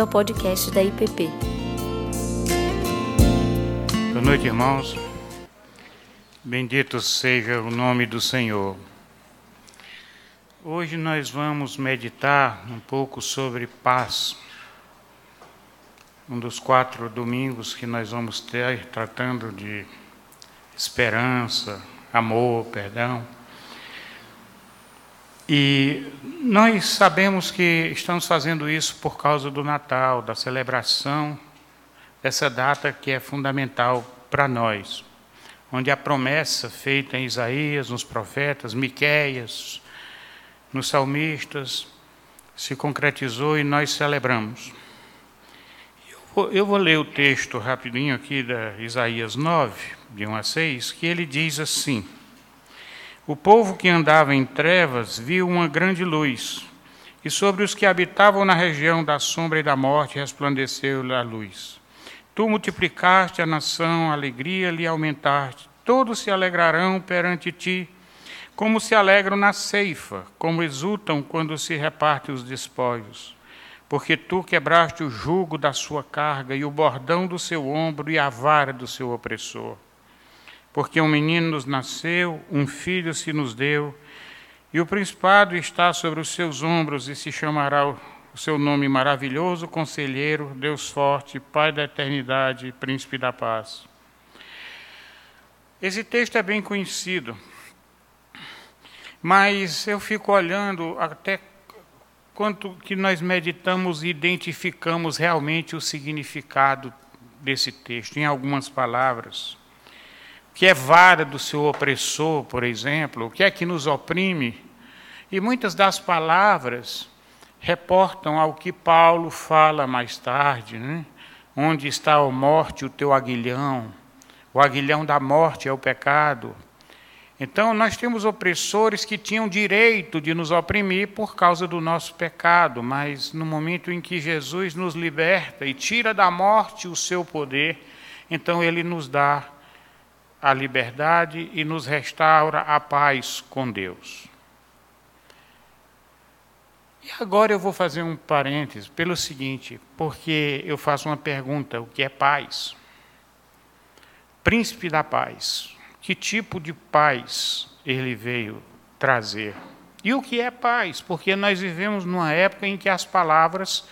bem-vindo ao podcast da IPP. Boa noite, irmãos. Bendito seja o nome do Senhor. Hoje nós vamos meditar um pouco sobre paz. Um dos quatro domingos que nós vamos ter tratando de esperança, amor, perdão. E nós sabemos que estamos fazendo isso por causa do Natal, da celebração dessa data que é fundamental para nós, onde a promessa feita em Isaías, nos profetas, Miqueias, nos salmistas, se concretizou e nós celebramos. Eu vou, ler o texto rapidinho aqui da Isaías 9, de 1 a 6, que ele diz assim: o povo que andava em trevas viu uma grande luz, e sobre os que habitavam na região da sombra e da morte resplandeceu a luz. Tu multiplicaste a nação, a alegria lhe aumentaste. Todos se alegrarão perante ti, como se alegram na ceifa, como exultam quando se reparte os despojos. Porque tu quebraste o jugo da sua carga e o bordão do seu ombro e a vara do seu opressor porque um menino nos nasceu, um filho se nos deu, e o principado está sobre os seus ombros, e se chamará o seu nome maravilhoso, Conselheiro, Deus forte, Pai da eternidade, Príncipe da paz. Esse texto é bem conhecido, mas eu fico olhando até quanto que nós meditamos e identificamos realmente o significado desse texto, em algumas palavras que é vara do seu opressor, por exemplo, o que é que nos oprime. E muitas das palavras reportam ao que Paulo fala mais tarde, né? onde está a morte, o teu aguilhão. O aguilhão da morte é o pecado. Então, nós temos opressores que tinham direito de nos oprimir por causa do nosso pecado, mas no momento em que Jesus nos liberta e tira da morte o seu poder, então ele nos dá a liberdade e nos restaura a paz com Deus. E agora eu vou fazer um parênteses pelo seguinte, porque eu faço uma pergunta: o que é paz? Príncipe da paz. Que tipo de paz ele veio trazer? E o que é paz? Porque nós vivemos numa época em que as palavras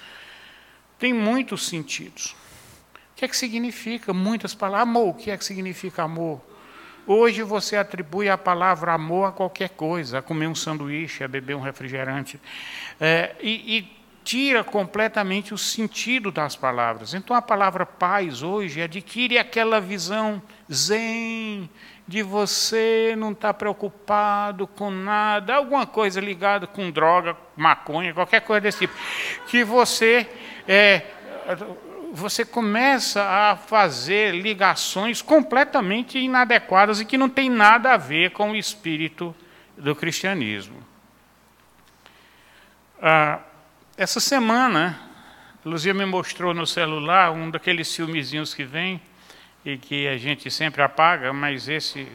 têm muitos sentidos. Que é que significa muitas palavras? Amor, o que é que significa amor? Hoje você atribui a palavra amor a qualquer coisa, a comer um sanduíche, a beber um refrigerante, é, e, e tira completamente o sentido das palavras. Então a palavra paz hoje adquire aquela visão zen, de você não estar tá preocupado com nada, alguma coisa ligada com droga, maconha, qualquer coisa desse tipo, que você é, você começa a fazer ligações completamente inadequadas e que não tem nada a ver com o espírito do cristianismo. Ah, essa semana, Luzia me mostrou no celular um daqueles filmezinhos que vem e que a gente sempre apaga, mas esse,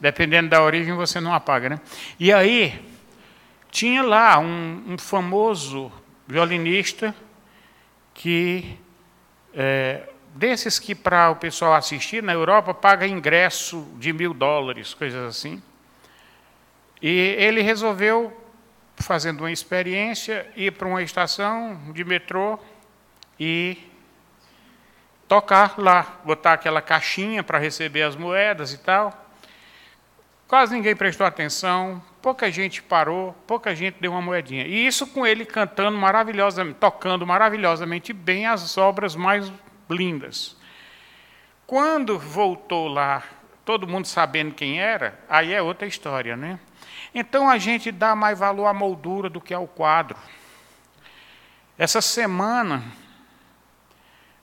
dependendo da origem, você não apaga, né? E aí tinha lá um, um famoso violinista que é, desses que para o pessoal assistir na Europa paga ingresso de mil dólares, coisas assim. E ele resolveu, fazendo uma experiência, ir para uma estação de metrô e tocar lá, botar aquela caixinha para receber as moedas e tal. Quase ninguém prestou atenção, pouca gente parou, pouca gente deu uma moedinha. E isso com ele cantando maravilhosamente, tocando maravilhosamente bem as obras mais lindas. Quando voltou lá, todo mundo sabendo quem era, aí é outra história, né? Então a gente dá mais valor à moldura do que ao quadro. Essa semana,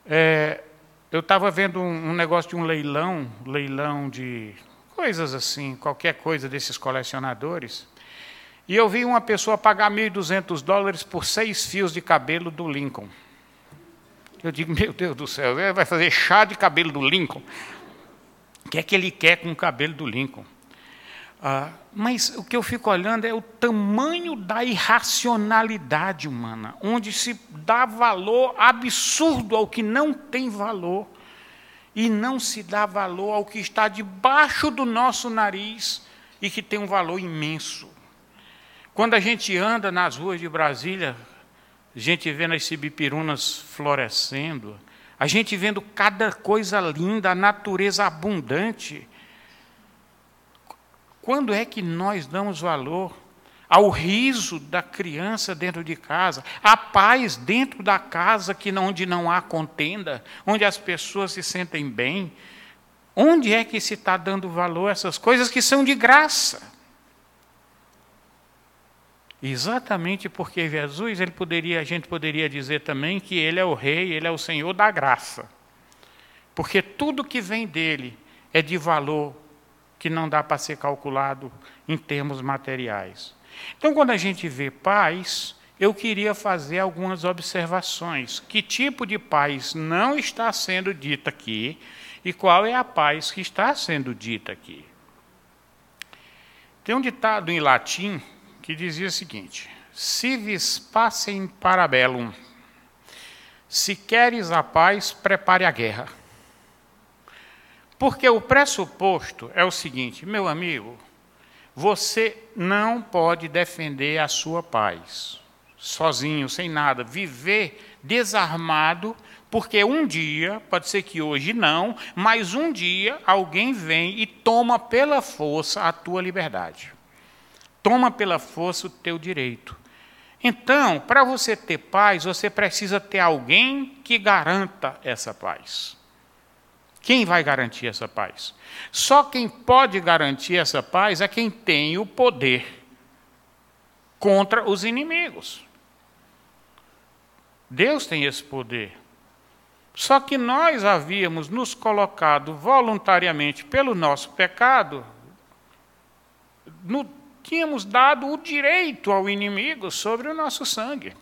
é, eu estava vendo um, um negócio de um leilão, leilão de coisas assim, qualquer coisa desses colecionadores. E eu vi uma pessoa pagar 1.200 dólares por seis fios de cabelo do Lincoln. Eu digo, meu Deus do céu, ele vai fazer chá de cabelo do Lincoln? O que é que ele quer com o cabelo do Lincoln? Ah, mas o que eu fico olhando é o tamanho da irracionalidade humana, onde se dá valor absurdo ao que não tem valor e não se dá valor ao que está debaixo do nosso nariz e que tem um valor imenso. Quando a gente anda nas ruas de Brasília, a gente vendo as cibipirunas florescendo, a gente vendo cada coisa linda, a natureza abundante. Quando é que nós damos valor ao riso da criança dentro de casa, à paz dentro da casa que onde não há contenda, onde as pessoas se sentem bem? Onde é que se está dando valor a essas coisas que são de graça? Exatamente porque Jesus, ele poderia, a gente poderia dizer também que ele é o rei, ele é o Senhor da graça. Porque tudo que vem dele é de valor que não dá para ser calculado em termos materiais. Então, quando a gente vê paz, eu queria fazer algumas observações. Que tipo de paz não está sendo dita aqui e qual é a paz que está sendo dita aqui? Tem um ditado em latim que dizia o seguinte: Civis passem parabellum. Se queres a paz, prepare a guerra. Porque o pressuposto é o seguinte, meu amigo, você não pode defender a sua paz sozinho, sem nada, viver desarmado, porque um dia, pode ser que hoje não, mas um dia alguém vem e toma pela força a tua liberdade toma pela força o teu direito. Então, para você ter paz, você precisa ter alguém que garanta essa paz. Quem vai garantir essa paz? Só quem pode garantir essa paz é quem tem o poder contra os inimigos. Deus tem esse poder. Só que nós havíamos nos colocado voluntariamente pelo nosso pecado no tínhamos dado o direito ao inimigo sobre o nosso sangue.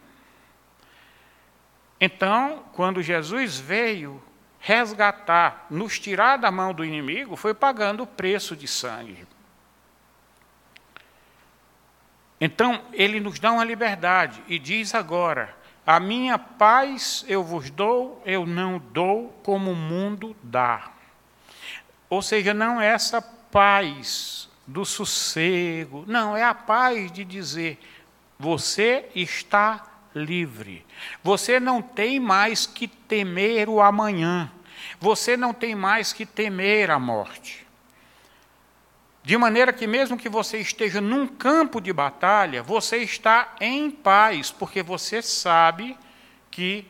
Então, quando Jesus veio resgatar, nos tirar da mão do inimigo, foi pagando o preço de sangue. Então, ele nos dá uma liberdade e diz agora: A minha paz eu vos dou, eu não dou como o mundo dá. Ou seja, não é essa paz do sossego. Não, é a paz de dizer: você está livre. Você não tem mais que temer o amanhã. Você não tem mais que temer a morte. De maneira que, mesmo que você esteja num campo de batalha, você está em paz, porque você sabe que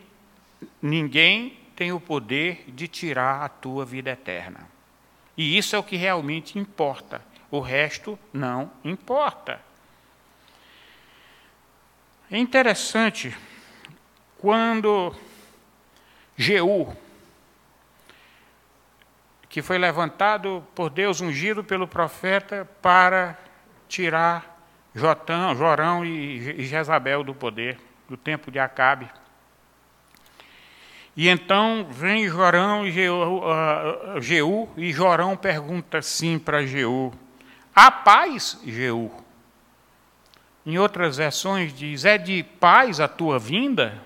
ninguém tem o poder de tirar a tua vida eterna. E isso é o que realmente importa. O resto não importa. É interessante quando Jeú, que foi levantado por Deus, ungido pelo profeta, para tirar Jotão, Jorão e Jezabel do poder, do tempo de Acabe. E então vem Jorão e Jeú, uh, Jeú e Jorão pergunta assim para Jeú: Há paz, Jeú. Em outras versões diz: É de paz a tua vinda?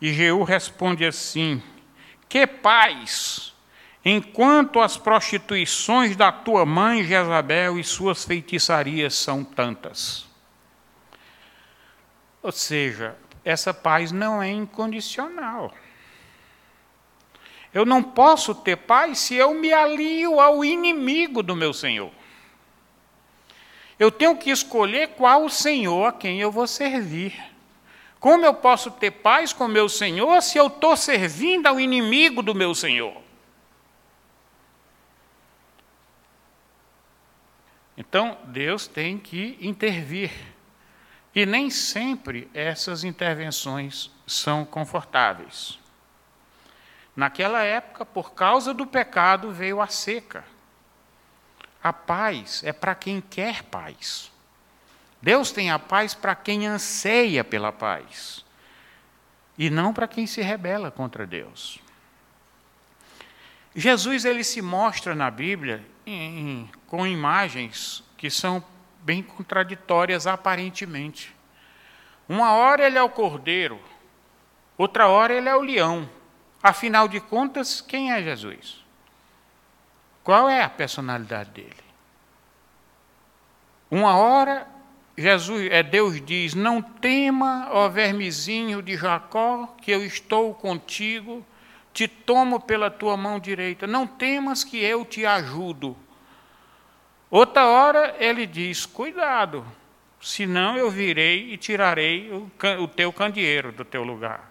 E Jeú responde assim: Que paz, enquanto as prostituições da tua mãe Jezabel e suas feitiçarias são tantas. Ou seja, essa paz não é incondicional. Eu não posso ter paz se eu me alio ao inimigo do meu Senhor. Eu tenho que escolher qual o Senhor a quem eu vou servir. Como eu posso ter paz com meu Senhor se eu estou servindo ao inimigo do meu Senhor? Então, Deus tem que intervir. E nem sempre essas intervenções são confortáveis. Naquela época, por causa do pecado, veio a seca. A paz é para quem quer paz. Deus tem a paz para quem anseia pela paz. E não para quem se rebela contra Deus. Jesus ele se mostra na Bíblia em, com imagens que são bem contraditórias aparentemente. Uma hora ele é o cordeiro, outra hora ele é o leão. Afinal de contas, quem é Jesus? Qual é a personalidade dele? Uma hora Jesus, é Deus diz: "Não tema, ó vermezinho de Jacó, que eu estou contigo, te tomo pela tua mão direita. Não temas que eu te ajudo." Outra hora ele diz: "Cuidado, senão eu virei e tirarei o, o teu candeeiro do teu lugar."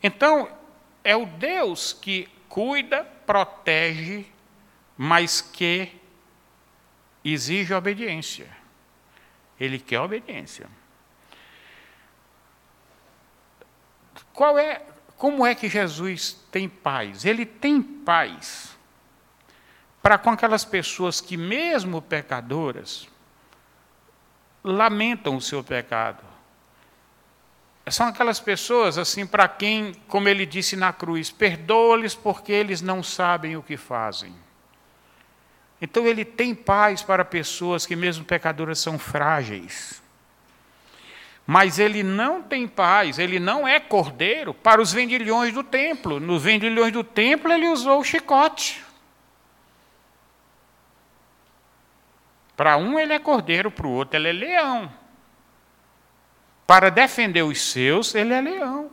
Então, é o Deus que cuida, protege, mas que exige obediência. Ele quer obediência. Qual é, como é que Jesus tem paz? Ele tem paz para com aquelas pessoas que, mesmo pecadoras, lamentam o seu pecado são aquelas pessoas assim para quem, como ele disse na cruz, perdoa-lhes porque eles não sabem o que fazem. Então ele tem paz para pessoas que mesmo pecadoras são frágeis. Mas ele não tem paz, ele não é cordeiro para os vendilhões do templo. Nos vendilhões do templo ele usou o chicote. Para um ele é cordeiro, para o outro ele é leão. Para defender os seus, ele é leão.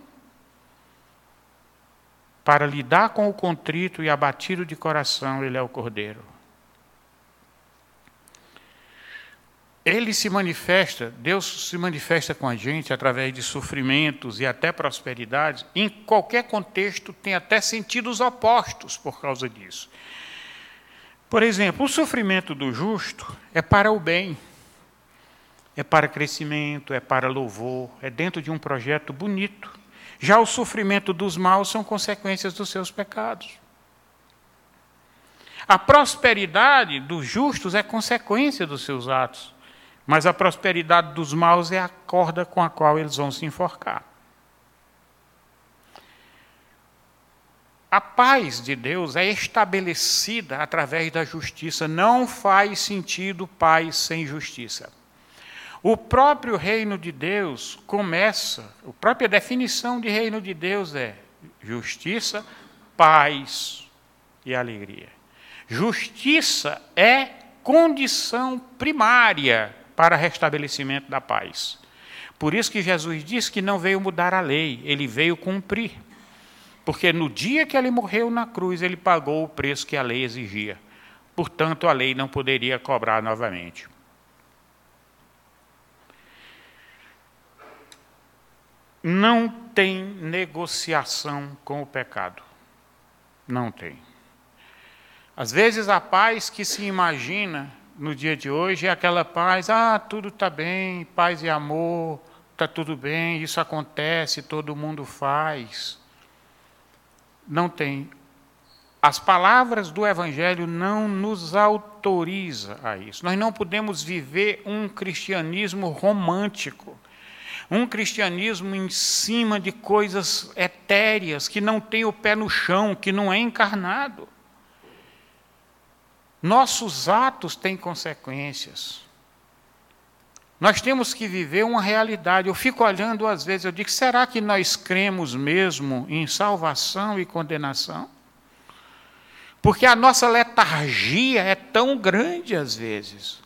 Para lidar com o contrito e abatido de coração, ele é o cordeiro. Ele se manifesta, Deus se manifesta com a gente através de sofrimentos e até prosperidades. Em qualquer contexto, tem até sentidos opostos por causa disso. Por exemplo, o sofrimento do justo é para o bem é para crescimento, é para louvor, é dentro de um projeto bonito. Já o sofrimento dos maus são consequências dos seus pecados. A prosperidade dos justos é consequência dos seus atos, mas a prosperidade dos maus é a corda com a qual eles vão se enforcar. A paz de Deus é estabelecida através da justiça. Não faz sentido paz sem justiça. O próprio reino de Deus começa, a própria definição de reino de Deus é justiça, paz e alegria. Justiça é condição primária para restabelecimento da paz. Por isso que Jesus disse que não veio mudar a lei, ele veio cumprir. Porque no dia que ele morreu na cruz, ele pagou o preço que a lei exigia. Portanto, a lei não poderia cobrar novamente. não tem negociação com o pecado. Não tem. Às vezes a paz que se imagina no dia de hoje é aquela paz, ah, tudo está bem, paz e amor, está tudo bem, isso acontece, todo mundo faz. Não tem. As palavras do Evangelho não nos autoriza a isso. Nós não podemos viver um cristianismo romântico um cristianismo em cima de coisas etéreas, que não tem o pé no chão, que não é encarnado. Nossos atos têm consequências. Nós temos que viver uma realidade. Eu fico olhando às vezes, eu digo, será que nós cremos mesmo em salvação e condenação? Porque a nossa letargia é tão grande às vezes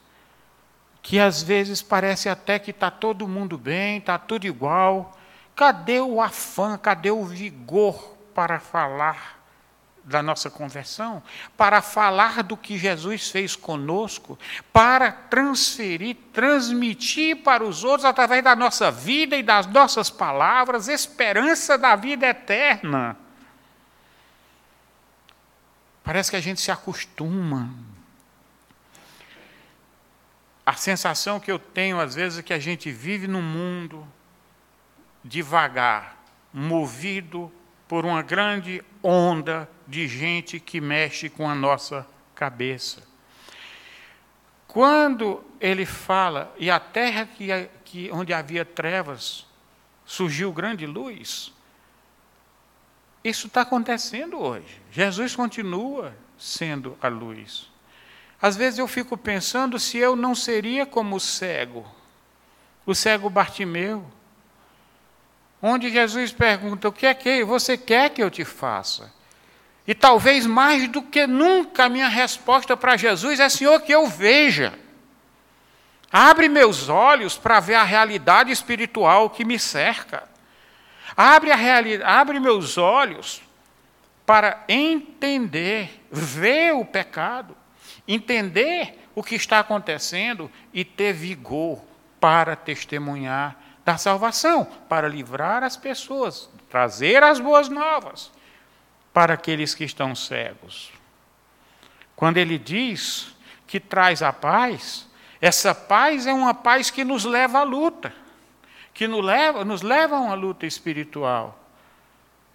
que às vezes parece até que está todo mundo bem, está tudo igual. Cadê o afã, cadê o vigor para falar da nossa conversão? Para falar do que Jesus fez conosco? Para transferir, transmitir para os outros, através da nossa vida e das nossas palavras, esperança da vida eterna? Parece que a gente se acostuma a sensação que eu tenho, às vezes, é que a gente vive num mundo devagar, movido por uma grande onda de gente que mexe com a nossa cabeça. Quando ele fala, e a terra que, que, onde havia trevas, surgiu grande luz, isso está acontecendo hoje. Jesus continua sendo a luz. Às vezes eu fico pensando se eu não seria como o cego, o cego Bartimeu, onde Jesus pergunta: O que é que você quer que eu te faça? E talvez mais do que nunca a minha resposta para Jesus é: Senhor, que eu veja. Abre meus olhos para ver a realidade espiritual que me cerca. Abre, abre meus olhos para entender, ver o pecado, entender o que está acontecendo e ter vigor para testemunhar da salvação, para livrar as pessoas, trazer as boas novas para aqueles que estão cegos. Quando ele diz que traz a paz, essa paz é uma paz que nos leva à luta, que nos leva, nos leva a uma luta espiritual.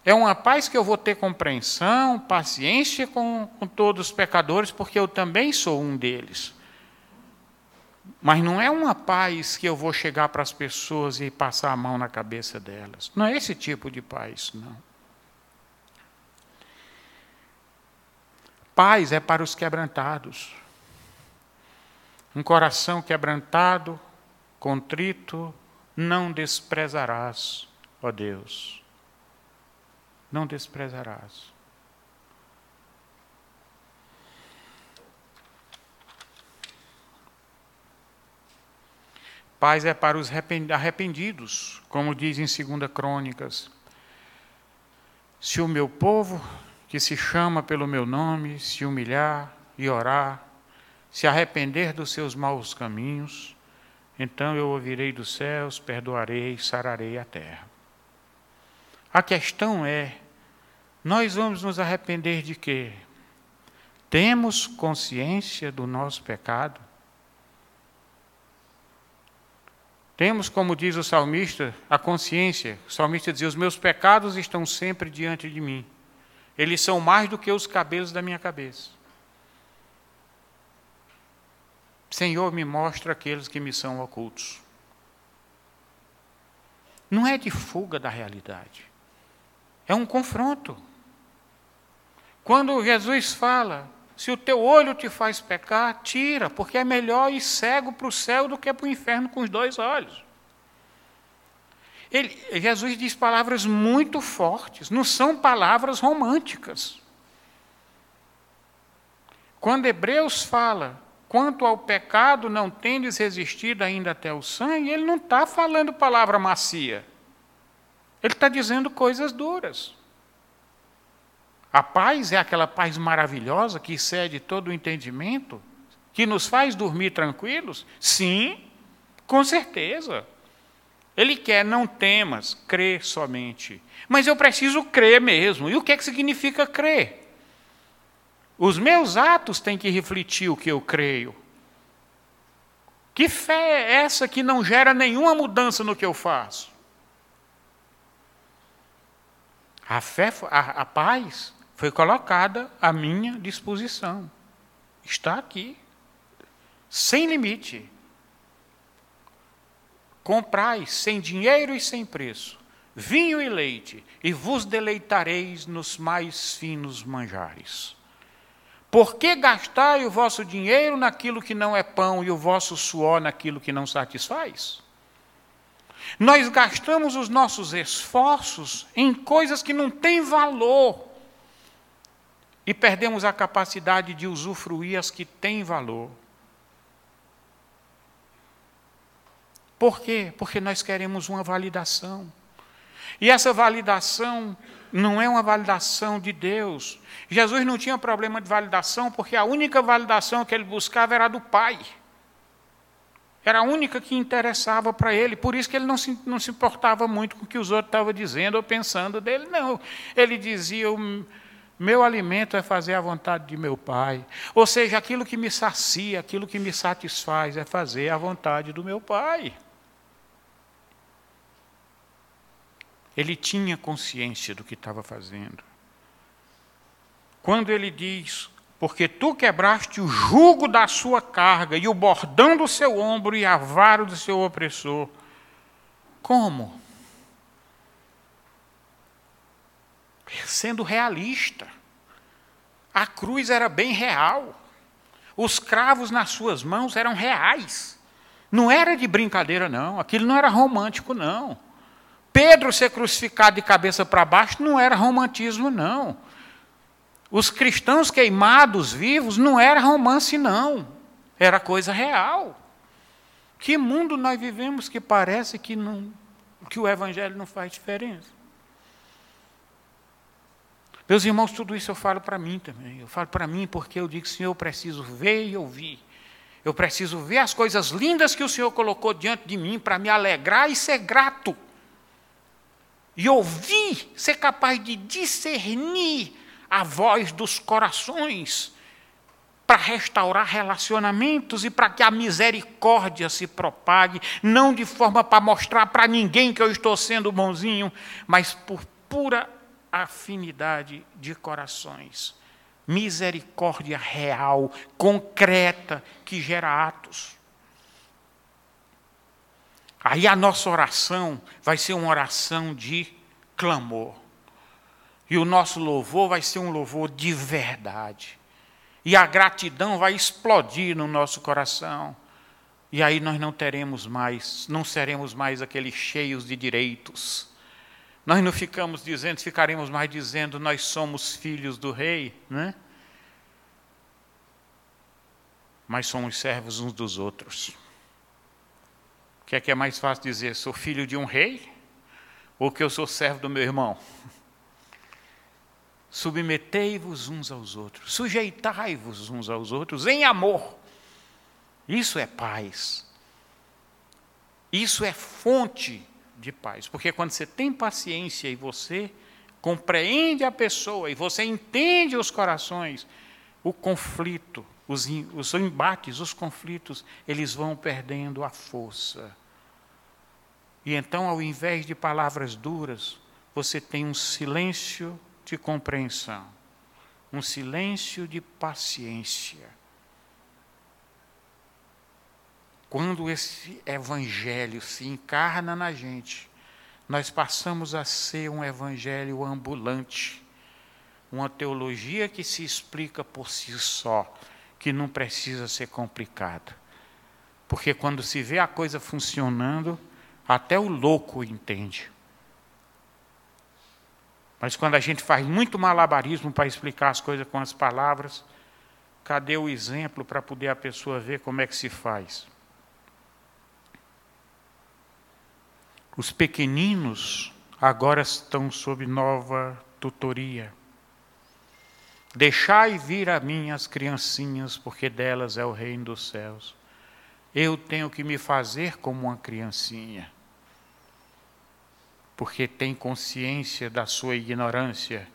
É uma paz que eu vou ter compreensão, paciência com, com todos os pecadores, porque eu também sou um deles. Mas não é uma paz que eu vou chegar para as pessoas e passar a mão na cabeça delas. Não é esse tipo de paz, não. Paz é para os quebrantados. Um coração quebrantado, contrito, não desprezarás, ó Deus não desprezarás. Paz é para os arrependidos, como diz em 2 Crônicas. Se o meu povo, que se chama pelo meu nome, se humilhar e orar, se arrepender dos seus maus caminhos, então eu ouvirei dos céus, perdoarei e sararei a terra. A questão é: nós vamos nos arrepender de quê? Temos consciência do nosso pecado? Temos, como diz o salmista, a consciência. O salmista diz: Os meus pecados estão sempre diante de mim. Eles são mais do que os cabelos da minha cabeça. Senhor, me mostra aqueles que me são ocultos. Não é de fuga da realidade. É um confronto. Quando Jesus fala, se o teu olho te faz pecar, tira, porque é melhor ir cego para o céu do que para o inferno com os dois olhos. Ele, Jesus diz palavras muito fortes, não são palavras românticas. Quando Hebreus fala, quanto ao pecado não tendes resistido ainda até o sangue, ele não está falando palavra macia. Ele está dizendo coisas duras. A paz é aquela paz maravilhosa que excede todo o entendimento, que nos faz dormir tranquilos? Sim, com certeza. Ele quer, não temas, crê somente. Mas eu preciso crer mesmo. E o que, é que significa crer? Os meus atos têm que refletir o que eu creio. Que fé é essa que não gera nenhuma mudança no que eu faço? A fé, a, a paz foi colocada à minha disposição. Está aqui, sem limite. Comprai sem dinheiro e sem preço vinho e leite, e vos deleitareis nos mais finos manjares. Por que gastai o vosso dinheiro naquilo que não é pão e o vosso suor naquilo que não satisfaz? Nós gastamos os nossos esforços em coisas que não têm valor e perdemos a capacidade de usufruir as que têm valor. Por quê? Porque nós queremos uma validação. E essa validação não é uma validação de Deus. Jesus não tinha problema de validação, porque a única validação que ele buscava era do Pai. Era a única que interessava para ele, por isso que ele não se, não se importava muito com o que os outros estavam dizendo ou pensando dele, não. Ele dizia: meu alimento é fazer a vontade de meu Pai. Ou seja, aquilo que me sacia, aquilo que me satisfaz é fazer a vontade do meu Pai. Ele tinha consciência do que estava fazendo. Quando ele diz: porque tu quebraste o jugo da sua carga e o bordão do seu ombro e a vara do seu opressor. Como? sendo realista. A cruz era bem real. Os cravos nas suas mãos eram reais. Não era de brincadeira, não. Aquilo não era romântico, não. Pedro ser crucificado de cabeça para baixo não era romantismo, não. Os cristãos queimados vivos não era romance, não. Era coisa real. Que mundo nós vivemos que parece que, não, que o evangelho não faz diferença? Meus irmãos, tudo isso eu falo para mim também. Eu falo para mim porque eu digo, Senhor, eu preciso ver e ouvir. Eu preciso ver as coisas lindas que o Senhor colocou diante de mim para me alegrar e ser grato. E ouvir, ser capaz de discernir a voz dos corações para restaurar relacionamentos e para que a misericórdia se propague, não de forma para mostrar para ninguém que eu estou sendo bonzinho, mas por pura afinidade de corações. Misericórdia real, concreta, que gera atos. Aí a nossa oração vai ser uma oração de clamor. E o nosso louvor vai ser um louvor de verdade. E a gratidão vai explodir no nosso coração. E aí nós não teremos mais, não seremos mais aqueles cheios de direitos nós não ficamos dizendo, ficaremos mais dizendo, nós somos filhos do rei, né? Mas somos servos uns dos outros. Que é que é mais fácil dizer? Sou filho de um rei? Ou que eu sou servo do meu irmão? Submetei-vos uns aos outros, sujeitai-vos uns aos outros em amor. Isso é paz. Isso é fonte de paz. Porque quando você tem paciência e você compreende a pessoa e você entende os corações, o conflito, os, os embates, os conflitos, eles vão perdendo a força. E então, ao invés de palavras duras, você tem um silêncio de compreensão, um silêncio de paciência Quando esse evangelho se encarna na gente, nós passamos a ser um evangelho ambulante, uma teologia que se explica por si só, que não precisa ser complicada. Porque quando se vê a coisa funcionando, até o louco entende. Mas quando a gente faz muito malabarismo para explicar as coisas com as palavras, cadê o exemplo para poder a pessoa ver como é que se faz? Os pequeninos agora estão sob nova tutoria. Deixai vir a mim as criancinhas, porque delas é o reino dos céus. Eu tenho que me fazer como uma criancinha, porque tem consciência da sua ignorância,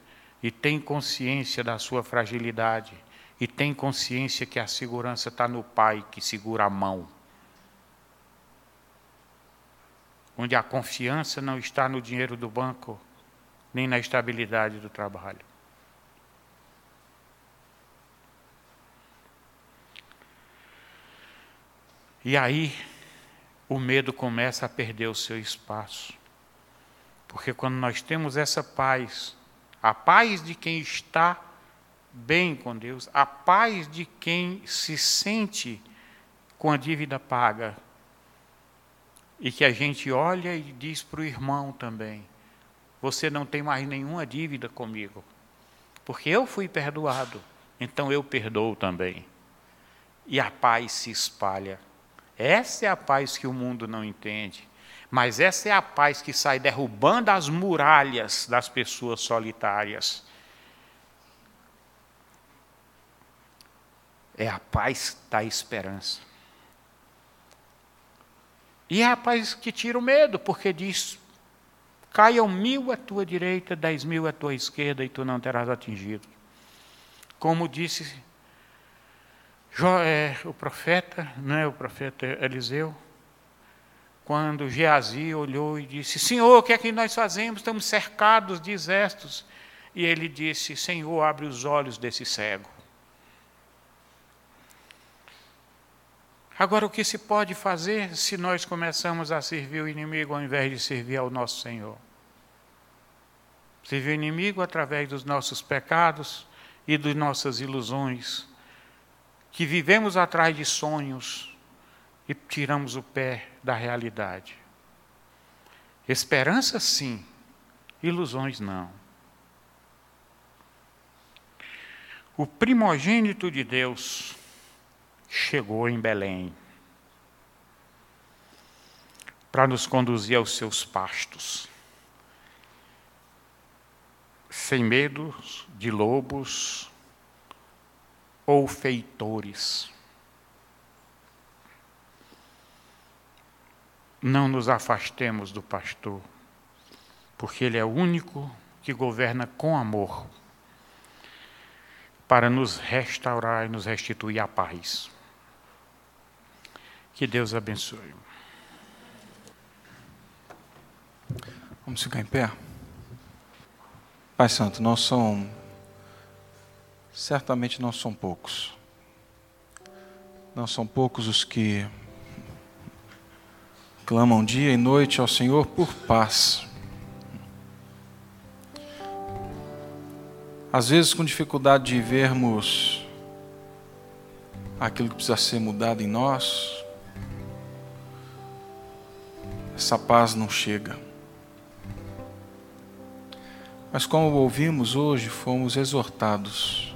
e tem consciência da sua fragilidade, e tem consciência que a segurança está no Pai que segura a mão. onde a confiança não está no dinheiro do banco, nem na estabilidade do trabalho. E aí o medo começa a perder o seu espaço. Porque quando nós temos essa paz, a paz de quem está bem com Deus, a paz de quem se sente com a dívida paga, e que a gente olha e diz para o irmão também: Você não tem mais nenhuma dívida comigo, porque eu fui perdoado, então eu perdoo também. E a paz se espalha. Essa é a paz que o mundo não entende. Mas essa é a paz que sai derrubando as muralhas das pessoas solitárias. É a paz da esperança. E é a paz que tira o medo, porque diz: caiam mil à tua direita, dez mil à tua esquerda, e tu não terás atingido. Como disse é, o profeta, né, o profeta Eliseu, quando Geazi olhou e disse: Senhor, o que é que nós fazemos? Estamos cercados de exércitos. E ele disse: Senhor, abre os olhos desse cego. Agora, o que se pode fazer se nós começamos a servir o inimigo ao invés de servir ao nosso Senhor? Se vê o inimigo através dos nossos pecados e das nossas ilusões, que vivemos atrás de sonhos e tiramos o pé da realidade. Esperança sim, ilusões não. O primogênito de Deus chegou em Belém para nos conduzir aos seus pastos, sem medo de lobos ou feitores. Não nos afastemos do pastor, porque ele é o único que governa com amor para nos restaurar e nos restituir a paz. Que Deus abençoe. Vamos ficar em pé? Pai Santo, não são, certamente não são poucos. Não são poucos os que clamam dia e noite ao Senhor por paz. Às vezes com dificuldade de vermos aquilo que precisa ser mudado em nós, essa paz não chega. Mas como ouvimos hoje, fomos exortados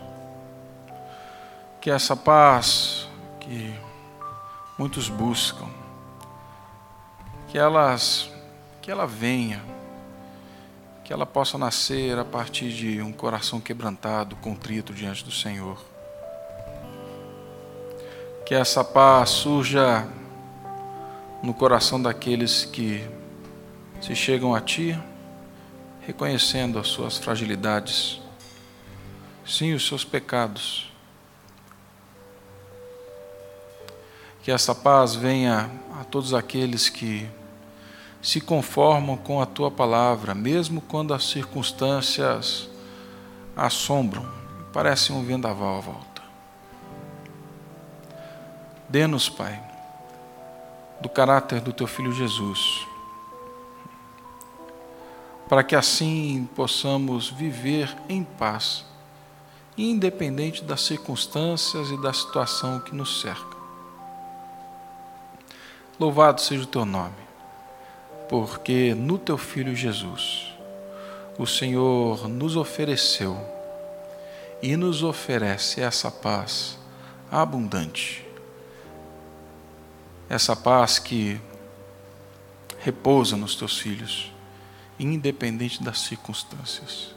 que essa paz que muitos buscam, que elas que ela venha, que ela possa nascer a partir de um coração quebrantado, contrito diante do Senhor. Que essa paz surja no coração daqueles que se chegam a ti reconhecendo as suas fragilidades, sim, os seus pecados. Que essa paz venha a todos aqueles que se conformam com a tua palavra, mesmo quando as circunstâncias assombram, parecem um vendaval à volta. Dê-nos, Pai, do caráter do teu filho Jesus para que assim possamos viver em paz, independente das circunstâncias e da situação que nos cerca. Louvado seja o teu nome, porque no teu filho Jesus, o Senhor nos ofereceu e nos oferece essa paz abundante. Essa paz que repousa nos teus filhos independente das circunstâncias.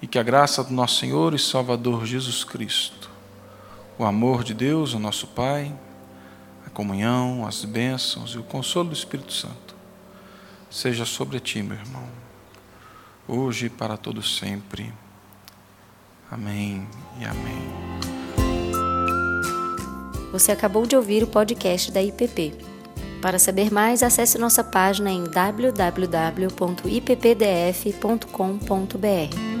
E que a graça do nosso Senhor e Salvador Jesus Cristo, o amor de Deus, o nosso Pai, comunhão, as bênçãos e o consolo do Espírito Santo seja sobre ti, meu irmão, hoje e para todo sempre. Amém e amém. Você acabou de ouvir o podcast da IPP. Para saber mais, acesse nossa página em www.ippdf.com.br.